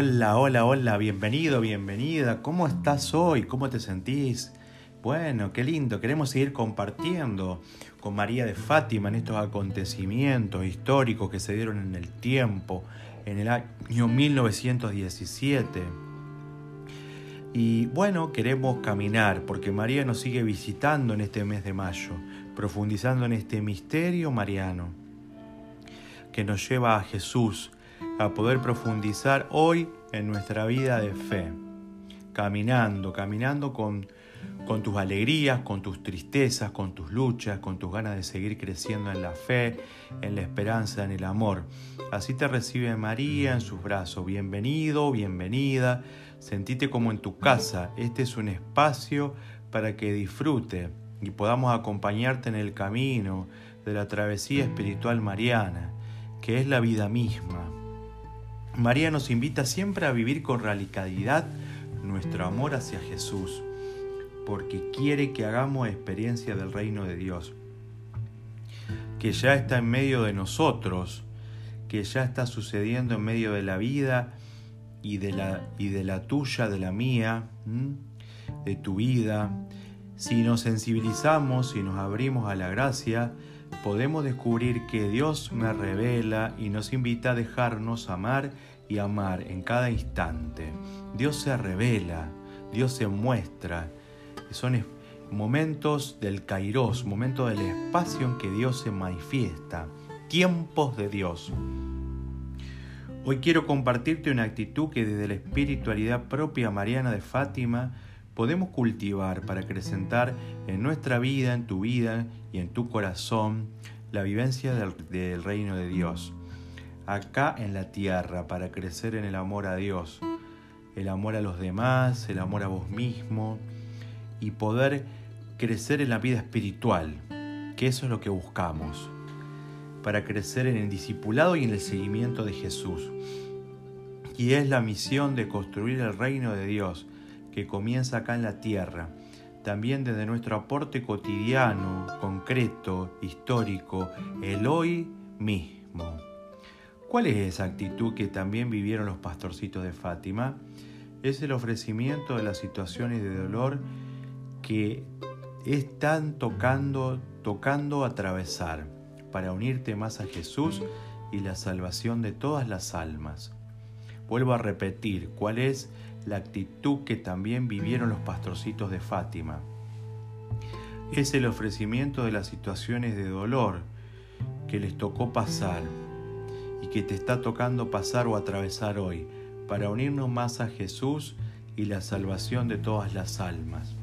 Hola, hola, hola, bienvenido, bienvenida. ¿Cómo estás hoy? ¿Cómo te sentís? Bueno, qué lindo. Queremos seguir compartiendo con María de Fátima en estos acontecimientos históricos que se dieron en el tiempo, en el año 1917. Y bueno, queremos caminar porque María nos sigue visitando en este mes de mayo, profundizando en este misterio mariano que nos lleva a Jesús, a poder profundizar hoy en nuestra vida de fe, caminando, caminando con, tus alegrías, con tus tristezas, con tus luchas, con tus ganas de seguir creciendo en la fe, en la esperanza, en el amor. Así te recibe María en sus brazos. Bienvenido, bienvenida. Sentite como en tu casa. Este es un espacio para que disfrute y podamos acompañarte en el camino de la travesía espiritual mariana, que es la vida misma María nos invita siempre a vivir con radicalidad nuestro amor hacia Jesús, porque quiere que hagamos experiencia del reino de Dios, que ya está en medio de nosotros, que ya está sucediendo en medio de la vida y de la, y de la tuya, de la mía, de tu vida. Si nos sensibilizamos, si nos abrimos a la gracia, podemos descubrir que Dios me revela y nos invita a dejarnos amar y amar en cada instante. Dios se revela, Dios se muestra. Son momentos del kairos, momentos del espacio en que Dios se manifiesta, tiempos de Dios. Hoy quiero compartirte una actitud que desde la espiritualidad propia mariana de Fátima podemos cultivar para acrecentar en nuestra vida, en tu vida y en tu corazón la vivencia del, del reino de Dios acá en la tierra para crecer en el amor a Dios, el amor a los demás, el amor a vos mismo y poder crecer en la vida espiritual, que eso es lo que buscamos, para crecer en el discipulado y en el seguimiento de Jesús. Y es la misión de construir el reino de Dios que comienza acá en la tierra, también desde nuestro aporte cotidiano, concreto, histórico, el hoy mismo. ¿Cuál es esa actitud que también vivieron los pastorcitos de Fátima? Es el ofrecimiento de las situaciones de dolor que están tocando, tocando atravesar para unirte más a Jesús y la salvación de todas las almas. Vuelvo a repetir, ¿cuál es la actitud que también vivieron los pastorcitos de Fátima? Es el ofrecimiento de las situaciones de dolor que les tocó pasar y que te está tocando pasar o atravesar hoy, para unirnos más a Jesús y la salvación de todas las almas.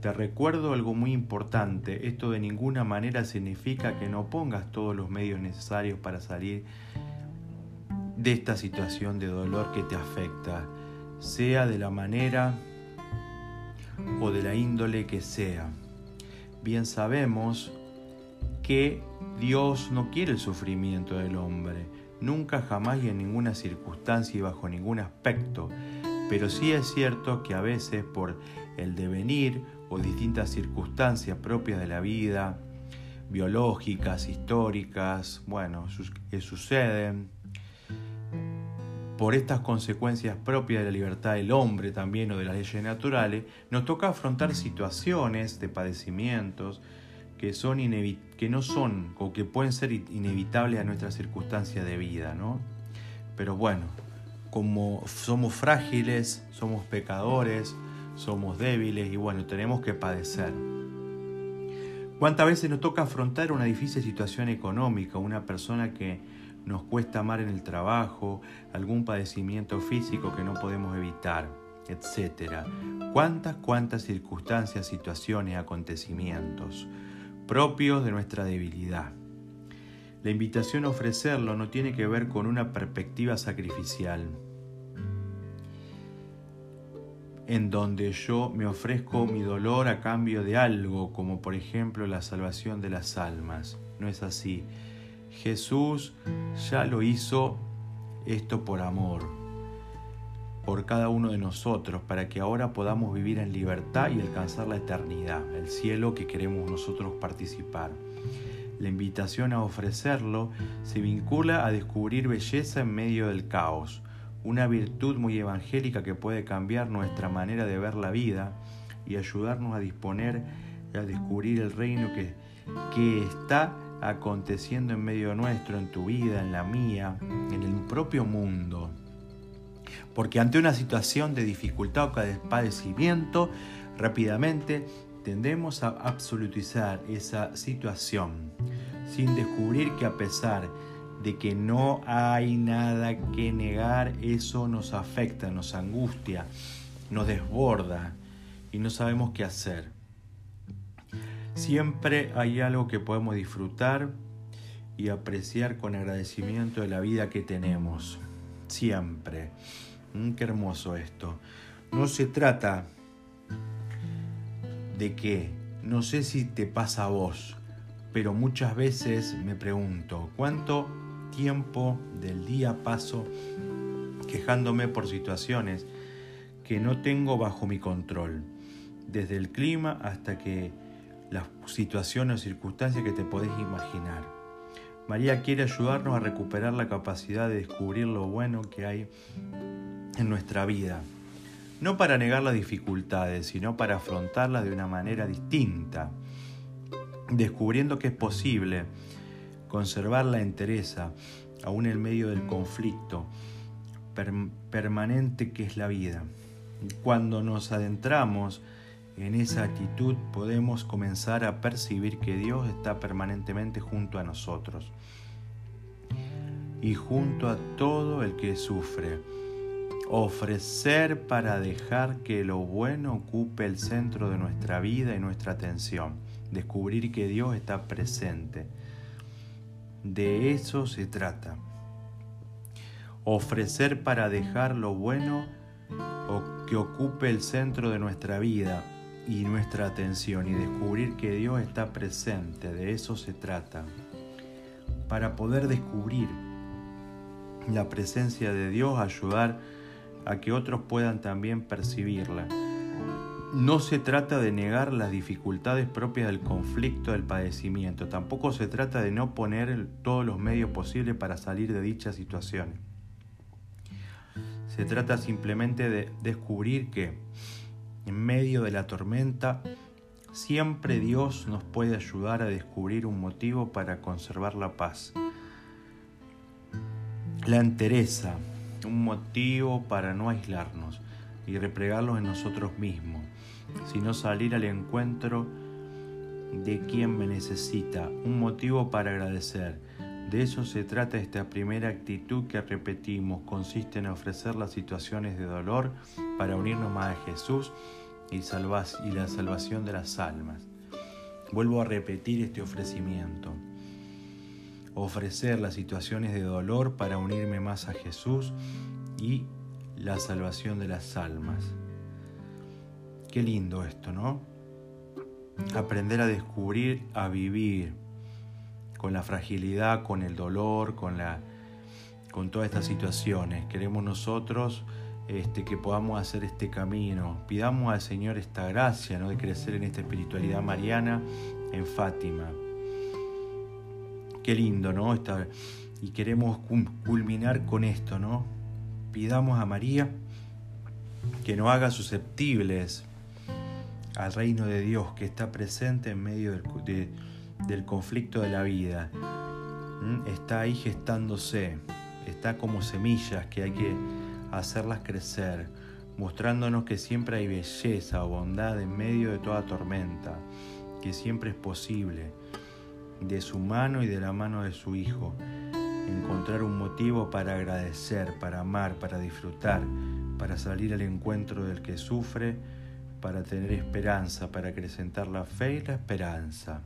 Te recuerdo algo muy importante, esto de ninguna manera significa que no pongas todos los medios necesarios para salir de esta situación de dolor que te afecta, sea de la manera o de la índole que sea. Bien sabemos que Dios no quiere el sufrimiento del hombre, nunca jamás y en ninguna circunstancia y bajo ningún aspecto, pero sí es cierto que a veces por el devenir o distintas circunstancias propias de la vida, biológicas, históricas, bueno, que suceden, por estas consecuencias propias de la libertad del hombre también o de las leyes naturales, nos toca afrontar situaciones de padecimientos, que, son que no son o que pueden ser inevitables a nuestras circunstancias de vida, ¿no? Pero bueno, como somos frágiles, somos pecadores, somos débiles y bueno, tenemos que padecer. ¿Cuántas veces nos toca afrontar una difícil situación económica, una persona que nos cuesta amar en el trabajo, algún padecimiento físico que no podemos evitar, etcétera? ¿Cuántas, cuántas circunstancias, situaciones, acontecimientos? Propios de nuestra debilidad. La invitación a ofrecerlo no tiene que ver con una perspectiva sacrificial, en donde yo me ofrezco mi dolor a cambio de algo, como por ejemplo la salvación de las almas. No es así. Jesús ya lo hizo esto por amor, por cada uno de nosotros para que ahora podamos vivir en libertad y alcanzar la eternidad, el cielo que queremos nosotros participar. La invitación a ofrecerlo se vincula a descubrir belleza en medio del caos, una virtud muy evangélica que puede cambiar nuestra manera de ver la vida y ayudarnos a disponer, a descubrir el reino que, que está aconteciendo en medio nuestro, en tu vida, en la mía, en el propio mundo. Porque ante una situación de dificultad o de padecimiento, rápidamente tendemos a absolutizar esa situación, sin descubrir que a pesar de que no hay nada que negar, eso nos afecta, nos angustia, nos desborda y no sabemos qué hacer. Siempre hay algo que podemos disfrutar y apreciar con agradecimiento de la vida que tenemos. Siempre. Mm, qué hermoso esto. No se trata de que, no sé si te pasa a vos, pero muchas veces me pregunto, ¿cuánto tiempo del día paso quejándome por situaciones que no tengo bajo mi control? Desde el clima hasta que las situaciones o circunstancias que te podés imaginar. María quiere ayudarnos a recuperar la capacidad de descubrir lo bueno que hay en nuestra vida no para negar las dificultades, sino para afrontarlas de una manera distinta, descubriendo que es posible conservar la entereza aún en medio del conflicto permanente que es la vida. Cuando nos adentramos en esa actitud podemos comenzar a percibir que Dios está permanentemente junto a nosotros y junto a todo el que sufre ofrecer para dejar que lo bueno ocupe el centro de nuestra vida y nuestra atención, descubrir que Dios está presente. De eso se trata. Ofrecer para dejar lo bueno que ocupe el centro de nuestra vida y nuestra atención y descubrir que Dios está presente, de eso se trata. Para poder descubrir la presencia de Dios, ayudar a que otros puedan también percibirla. No se trata de negar las dificultades propias del conflicto, del padecimiento, tampoco se trata de no poner todos los medios posibles para salir de dicha situación. Se trata simplemente de descubrir que en medio de la tormenta siempre Dios nos puede ayudar a descubrir un motivo para conservar la paz. La entereza, un motivo para no aislarnos y replegarlos en nosotros mismos, sino salir al encuentro de quien me necesita, un motivo para agradecer. De eso se trata esta primera actitud que repetimos, consiste en ofrecer las situaciones de dolor para unirnos más a Jesús y, la salvación de las almas. Vuelvo a repetir este ofrecimiento ofrecer las situaciones de dolor para unirme más a Jesús y la salvación de las almas. Qué lindo esto, ¿no? Aprender a descubrir, a vivir con la fragilidad, con el dolor, con, la, con todas estas situaciones. Queremos nosotros este, que podamos hacer este camino. Pidamos al Señor esta gracia ¿no? de crecer en esta espiritualidad mariana en Fátima. Qué lindo, ¿no? y queremos culminar con esto, ¿no? Pidamos a María que nos haga susceptibles al reino de Dios que está presente en medio del, del conflicto de la vida. Está ahí gestándose, está como semillas que hay que hacerlas crecer, mostrándonos que siempre hay belleza o bondad en medio de toda tormenta, que siempre es posible de su mano y de la mano de su Hijo. Encontrar un motivo para agradecer, para amar, para disfrutar, para salir al encuentro del que sufre, para tener esperanza, para acrecentar la fe y la esperanza.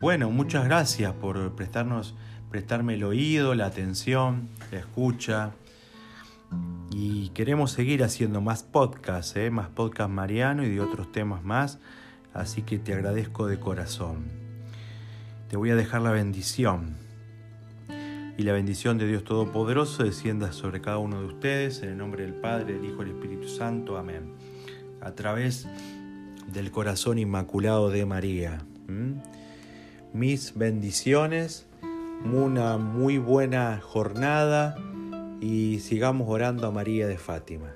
Bueno, muchas gracias por prestarnos, prestarme el oído, la atención, la escucha. Y queremos seguir haciendo más podcasts, ¿eh? más podcast mariano y de otros temas más. Así que te agradezco de corazón te voy a dejar la bendición. Y la bendición de Dios Todopoderoso descienda sobre cada uno de ustedes, en el nombre del Padre, del Hijo y del Espíritu Santo. Amén. A través del corazón inmaculado de María. Mis bendiciones, una muy buena jornada y sigamos orando a María de Fátima.